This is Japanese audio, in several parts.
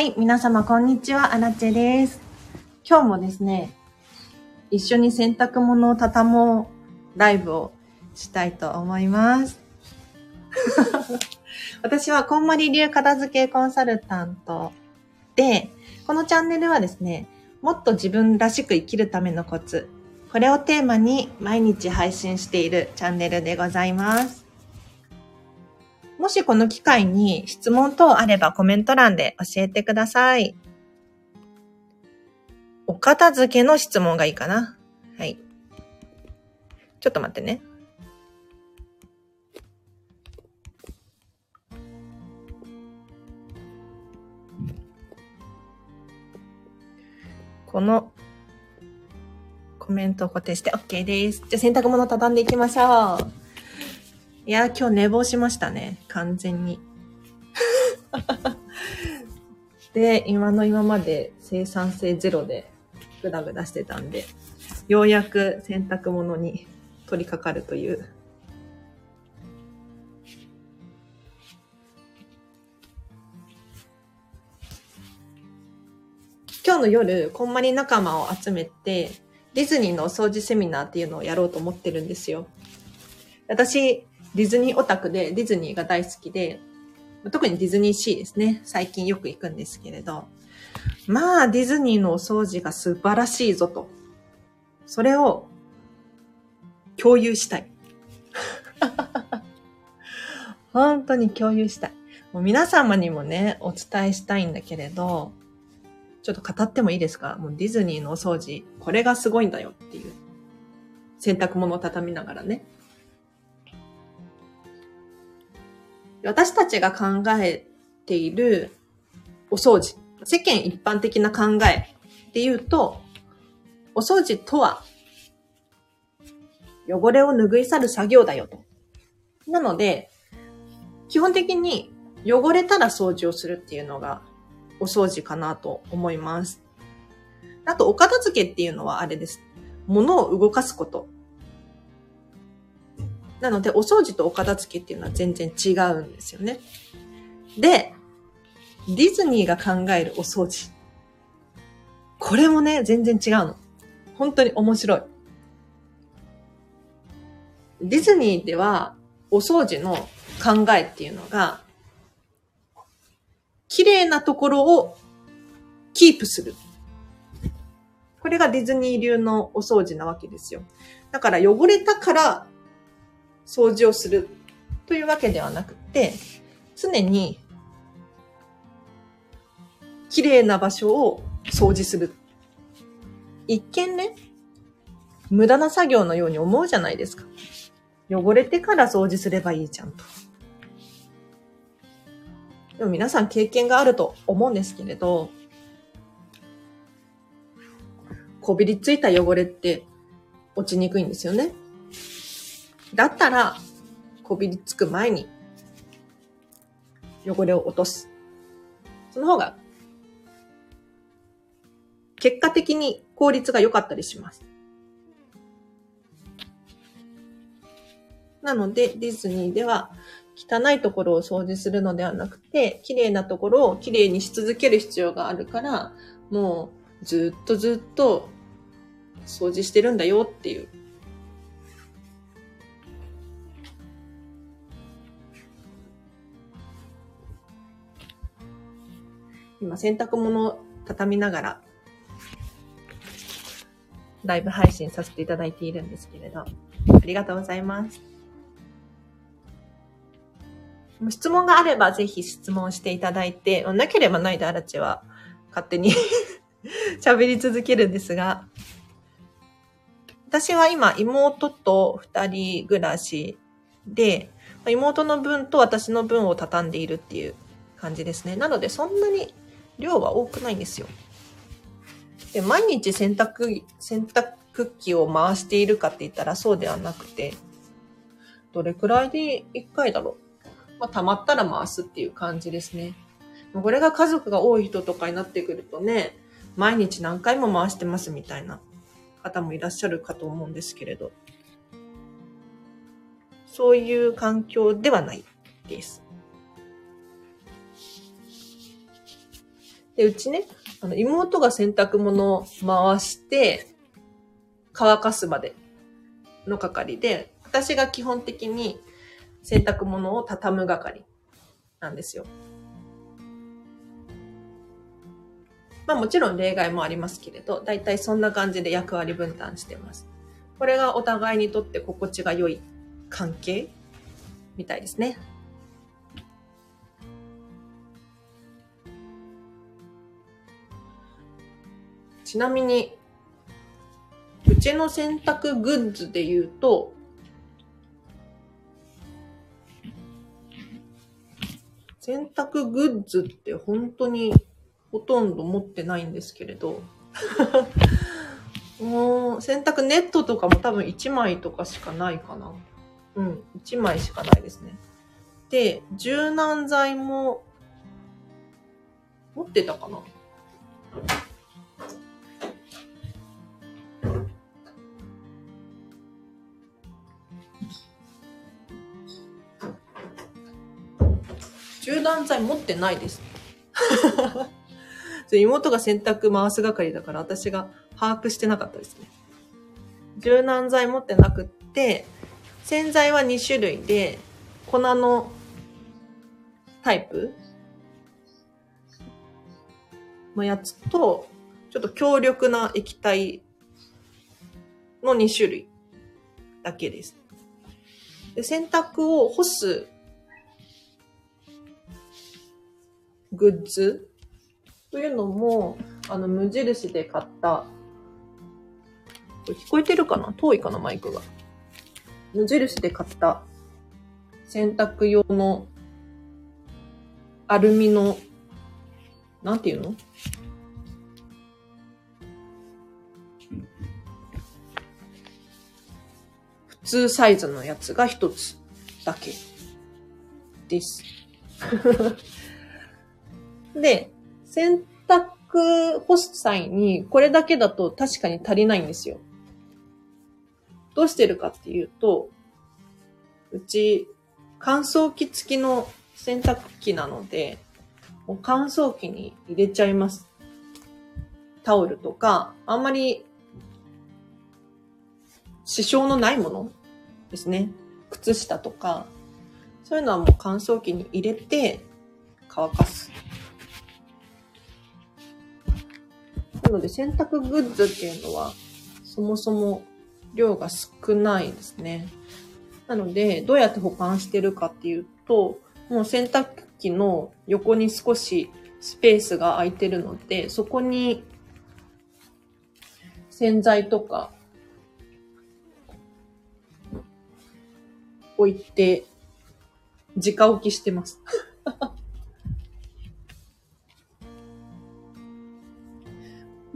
はい、皆様こんにちは、アラチェです。今日もですね、一緒に洗濯物を畳もうライブをしたいと思います。私はこんまり流片付けコンサルタントで、このチャンネルはですね、もっと自分らしく生きるためのコツ、これをテーマに毎日配信しているチャンネルでございます。もしこの機会に質問等あればコメント欄で教えてください。お片付けの質問がいいかな。はい。ちょっと待ってね。このコメントを固定して OK です。じゃあ洗濯物畳んでいきましょう。いや、今日寝坊しましたね。完全に。で、今の今まで生産性ゼロでグダグダしてたんで、ようやく洗濯物に取り掛かるという。今日の夜、こんまり仲間を集めて、ディズニーのお掃除セミナーっていうのをやろうと思ってるんですよ。私、ディズニーオタクでディズニーが大好きで、特にディズニーシーですね。最近よく行くんですけれど。まあ、ディズニーのお掃除が素晴らしいぞと。それを共有したい。本当に共有したい。もう皆様にもね、お伝えしたいんだけれど、ちょっと語ってもいいですか？もうディズニーのお掃除、これがすごいんだよっていう。洗濯物を畳みながらね。私たちが考えているお掃除、世間一般的な考えっていうと、お掃除とは、汚れを拭い去る作業だよと。なので、基本的に汚れたら掃除をするっていうのがお掃除かなと思います。あと、お片付けっていうのはあれです。物を動かすこと。なので、お掃除とお片付けっていうのは全然違うんですよね。で、ディズニーが考えるお掃除。これもね、全然違うの。本当に面白い。ディズニーでは、お掃除の考えっていうのが、綺麗なところをキープする。これがディズニー流のお掃除なわけですよ。だから汚れたから掃除をするというわけではなくて、常に綺麗な場所を掃除する。一見ね、無駄な作業のように思うじゃないですか。汚れてから掃除すればいいじゃんと。でも皆さん経験があると思うんですけれど、こびりついた汚れって落ちにくいんですよね。だったら、こびりつく前に、汚れを落とす。その方が、結果的に効率が良かったりします。なので、ディズニーでは、汚いところを掃除するのではなくて、綺麗なところを綺麗にし続ける必要があるから、もうずっとずっと掃除してるんだよっていう今洗濯物を畳みながら、ライブ配信させていただいているんですけれど、ありがとうございます。質問があればぜひ質問していただいて、なければないであらちは勝手に 喋り続けるんですが、私は今妹と二人暮らしで、妹の分と私の分を畳んでいるっていう感じですね。なのでそんなに量は多くないんですよ。で、毎日洗濯、洗濯機を回しているかって言ったらそうではなくて、どれくらいで1回だろう。まあ、溜まったら回すっていう感じですね。これが家族が多い人とかになってくるとね、毎日何回も回してますみたいな方もいらっしゃるかと思うんですけれど、そういう環境ではないです。で、うちね、あの、妹が洗濯物を回して、乾かすまでの係で、私が基本的に洗濯物を畳む係なんですよ。まあもちろん例外もありますけれど、だいたいそんな感じで役割分担してます。これがお互いにとって心地が良い関係みたいですね。ちなみに、うちの洗濯グッズで言うと、洗濯グッズって本当にほとんど持ってないんですけれど、もう洗濯ネットとかも多分1枚とかしかないかな。うん、1枚しかないですね。で、柔軟剤も持ってたかな柔軟剤持ってないです。妹が洗濯回す係だから私が把握してなかったですね。柔軟剤持ってなくって、洗剤は2種類で、粉のタイプのやつと、ちょっと強力な液体の2種類だけです。で洗濯を干すグッズというのも、あの、無印で買った、聞こえてるかな？遠いかなマイクが。無印で買った洗濯用のアルミの、なんていうの？普通サイズのやつが一つだけです。で、洗濯干す際にこれだけだと確かに足りないんですよ。どうしてるかっていうと、うち乾燥機付きの洗濯機なので、もう乾燥機に入れちゃいます。タオルとか、あんまり支障のないものですね。靴下とか、そういうのはもう乾燥機に入れて乾かす。なので洗濯グッズっていうのは、そもそも量が少ないですね。なので、どうやって保管してるかっていうと、もう洗濯機の横に少しスペースが空いてるので、そこに洗剤とか置いて、直置きしてます。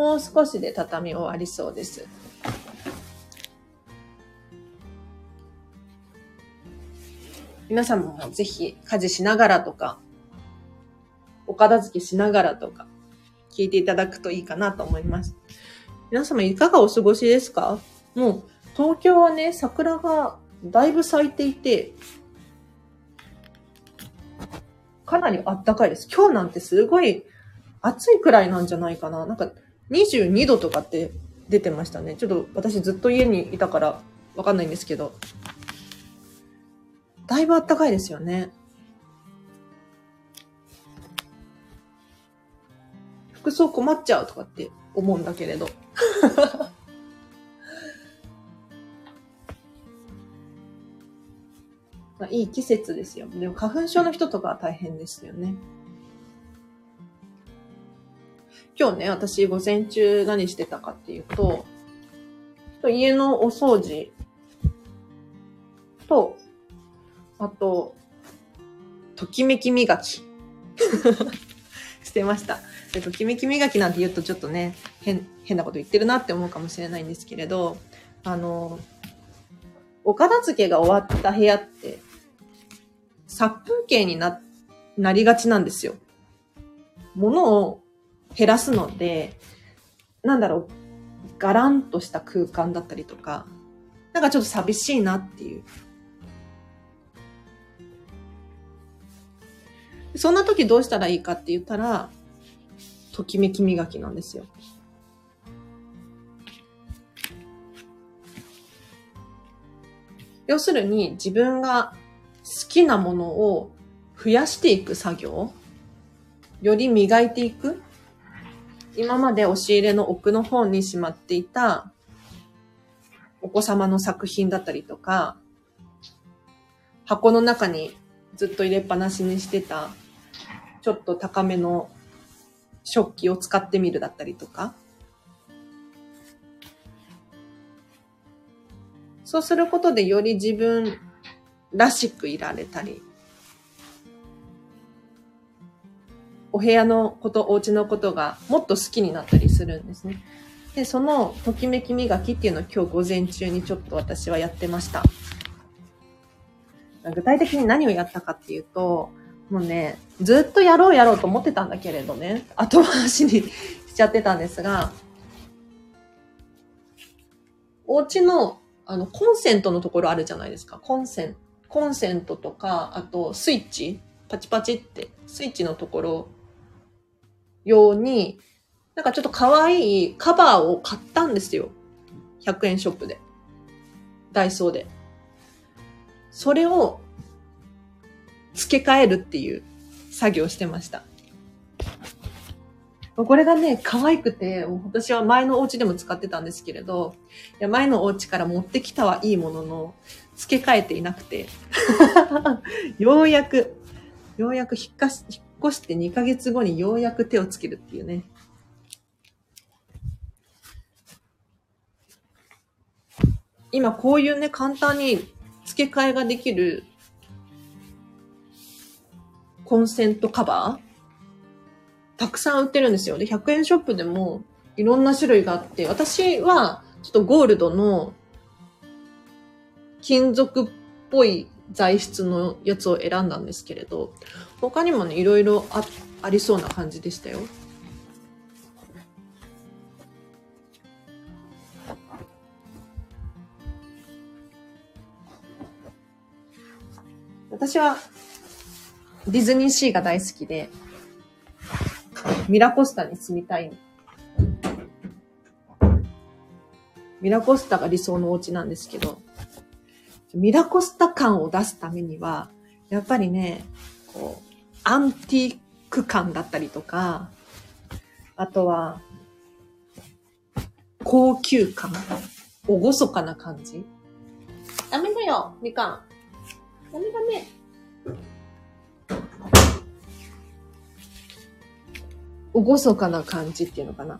もう少しで畳終わりそうです。皆さんもぜひ家事しながらとか、お片付けしながらとか、聞いていただくといいかなと思います。皆様いかがお過ごしですか？もう、東京はね、桜がだいぶ咲いていて、かなり暖かいです。今日なんてすごい暑いくらいなんじゃないかな。なんか22度とかって出てましたね。ちょっと私ずっと家にいたからわかんないんですけど。だいぶ暖かいですよね。服装困っちゃうとかって思うんだけれど。まあ、いい季節ですよ。でも花粉症の人とかは大変ですよね。今日ね、私午前中何してたかっていうと、家のお掃除と、あと、ときめき磨き してました。で、ときめき磨きなんて言うとちょっとね、変、変なこと言ってるなって思うかもしれないんですけれど、あの、お片付けが終わった部屋って、殺風景にな、なりがちなんですよ。物を減らすので、なんだろう、ガランとした空間だったりとか、なんかちょっと寂しいなっていう。そんな時どうしたらいいかって言ったら、ときめき磨きなんですよ。要するに自分が好きなものを増やしていく作業より磨いていく今まで押し入れの奥の方にしまっていたお子様の作品だったりとか、箱の中にずっと入れっぱなしにしてた、ちょっと高めの食器を使ってみるだったりとか。そうすることでより自分らしくいられたり、お部屋のこと、お家のことがもっと好きになったりするんですね。で、そのときめき磨きっていうのを今日午前中にちょっと私はやってました。具体的に何をやったかっていうと、もうね、ずっとやろうやろうと思ってたんだけれどね、後回しにしちゃってたんですが、お家の、あの、コンセントのところあるじゃないですか。コンセント、コンセントとか、あとスイッチ、パチパチって、スイッチのところ用に、なんかちょっと可愛いカバーを買ったんですよ。100円ショップで。ダイソーで。それを付け替えるっていう作業してました。これがね、可愛くて、私は前のお家でも使ってたんですけれど、いや前のお家から持ってきたはいいものの、付け替えていなくて、ようやく、ようやく引っ越し引っ越して2ヶ月後にようやく手をつけるっていうね。今こういうね、簡単に付け替えができるコンセントカバーたくさん売ってるんですよ。で、100円ショップでもいろんな種類があって、私はちょっとゴールドの金属っぽい材質のやつを選んだんですけれど、他にもね、いろいろあありそうな感じでしたよ。私はディズニーシーが大好きで、ミラコスタに住みたい。ミラコスタが理想のお家なんですけど、ミラコスタ感を出すためには、やっぱりね、アンティーク感だったりとか、あとは、高級感、おごそかな感じ。ダメだよ、みかん。ダメダメ。おごそかな感じっていうのかな。っ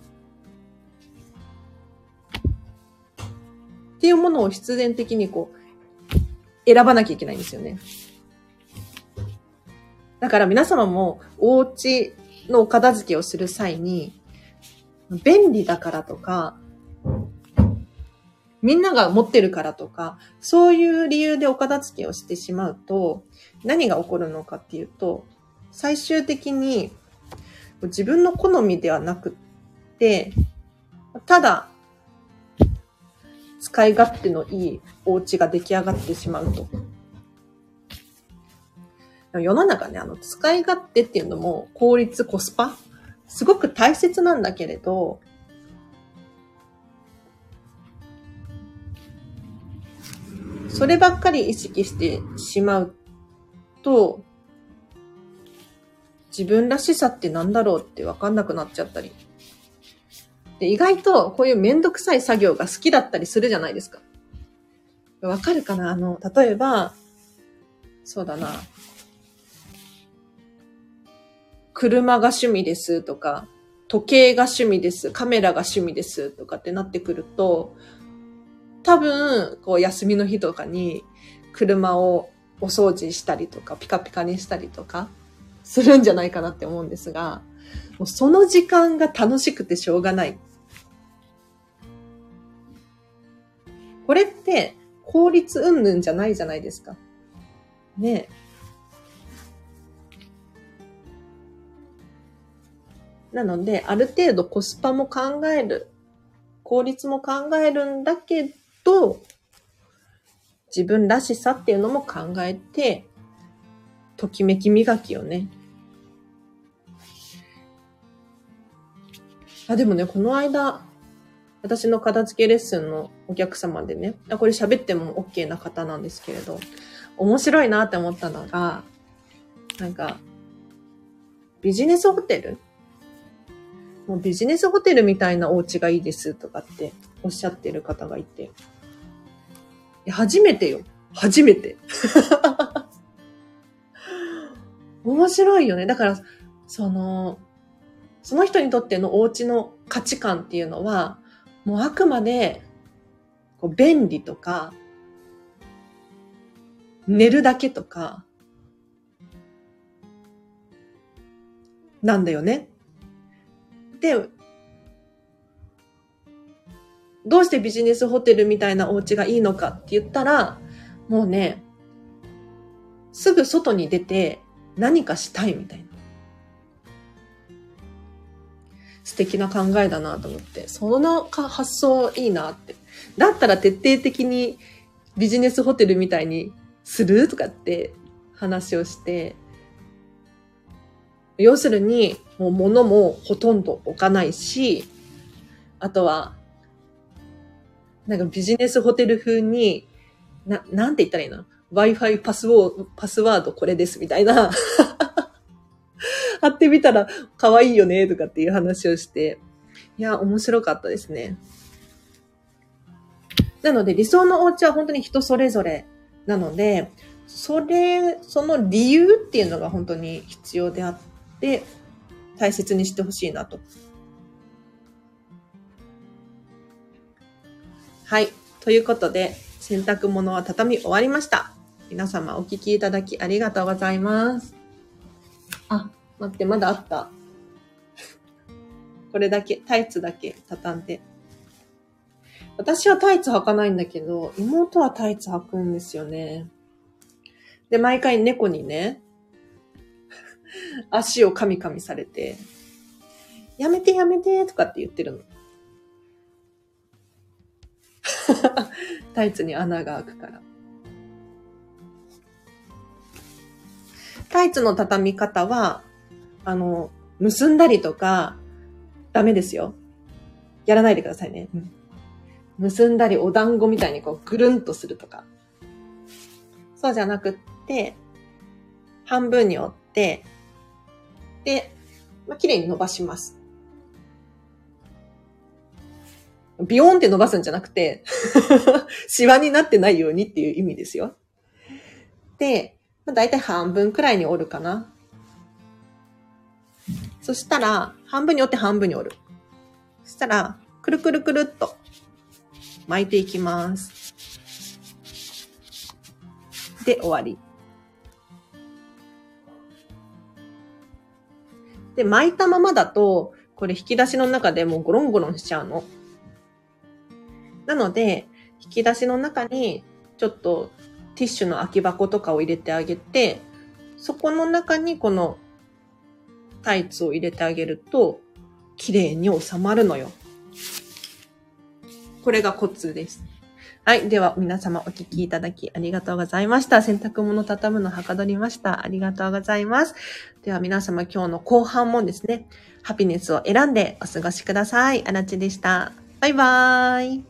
ていうものを必然的にこう、選ばなきゃいけないんですよね。だから皆様もお家のお片付けをする際に、便利だからとか、みんなが持ってるからとか、そういう理由でお片付けをしてしまうと、何が起こるのかっていうと、最終的に自分の好みではなくって、ただ、使い勝手のいいお家が出来上がってしまうと。世の中ね、あの、使い勝手っていうのも効率、コスパ、すごく大切なんだけれど、そればっかり意識してしまうと、自分らしさって何だろうってわかんなくなっちゃったり。で、意外とこういうめんどくさい作業が好きだったりするじゃないですか。わかるかな？あの、例えば、そうだな。車が趣味ですとか、時計が趣味です、カメラが趣味ですとかってなってくると、多分、こう休みの日とかに車をお掃除したりとか、ピカピカにしたりとか、するんじゃないかなって思うんですが、もうその時間が楽しくてしょうがない。これって効率云々じゃないじゃないですか。ねなので、ある程度コスパも考える、効率も考えるんだけど、自分らしさっていうのも考えて、ときめき磨きをね、あ、でもね、この間、私の片付けレッスンのお客様でね、あこれ喋っても OK な方なんですけれど、面白いなって思ったのが、なんか、ビジネスホテルもうビジネスホテルみたいなお家がいいですとかっておっしゃってる方がいて。いや初めてよ。初めて。面白いよね。だから、その、その人にとってのお家の価値観っていうのは、もうあくまで、こう便利とか、寝るだけとか、なんだよね。で、どうしてビジネスホテルみたいなお家がいいのかって言ったら、もうね、すぐ外に出て何かしたいみたいな。素敵な考えだなと思って、その発想いいなって。だったら徹底的にビジネスホテルみたいにするとかって話をして、要するに、もう物もほとんど置かないし、あとは、なんかビジネスホテル風に、な、なんて言ったらいいの ?Wi-Fi パスウォー、パスワードこれですみたいな 貼ってみたら可愛いよねとかっていう話をして、いや、面白かったですね。なので理想のお家は本当に人それぞれなので、それ、その理由っていうのが本当に必要であって、大切にしてほしいなと。はい。ということで、洗濯物は畳み終わりました。皆様お聞きいただきありがとうございます。あ、待って、まだあった。これだけ、タイツだけ畳んで。私はタイツ履かないんだけど、妹はタイツ履くんですよね。で、毎回猫にね、足をカミカミされて、やめてやめてとかって言ってるの。タイツに穴が開くから。タイツの畳み方は、あの、結んだりとか、ダメですよ。やらないでくださいね。うん結んだりお団子みたいにこうぐるんとするとか。そうじゃなくって、半分に折って、で、まあ、綺麗に伸ばします。ビヨーンって伸ばすんじゃなくて シワになってないようにっていう意味ですよ。で、まあ、だいたい半分くらいに折るかな。そしたら、半分に折って半分に折る。そしたら、くるくるくるっと巻いていきます。で、終わり。で、巻いたままだと、これ引き出しの中でもうゴロンゴロンしちゃうの。なので、引き出しの中にちょっとティッシュの空き箱とかを入れてあげて、そこの中にこのタイツを入れてあげると、綺麗に収まるのよ。これがコツです。はい。では、皆様お聞きいただきありがとうございました。洗濯物畳むのはかどりました。ありがとうございます。では、皆様今日の後半もですね、ハピネスを選んでお過ごしください。あらちでした。バイバーイ。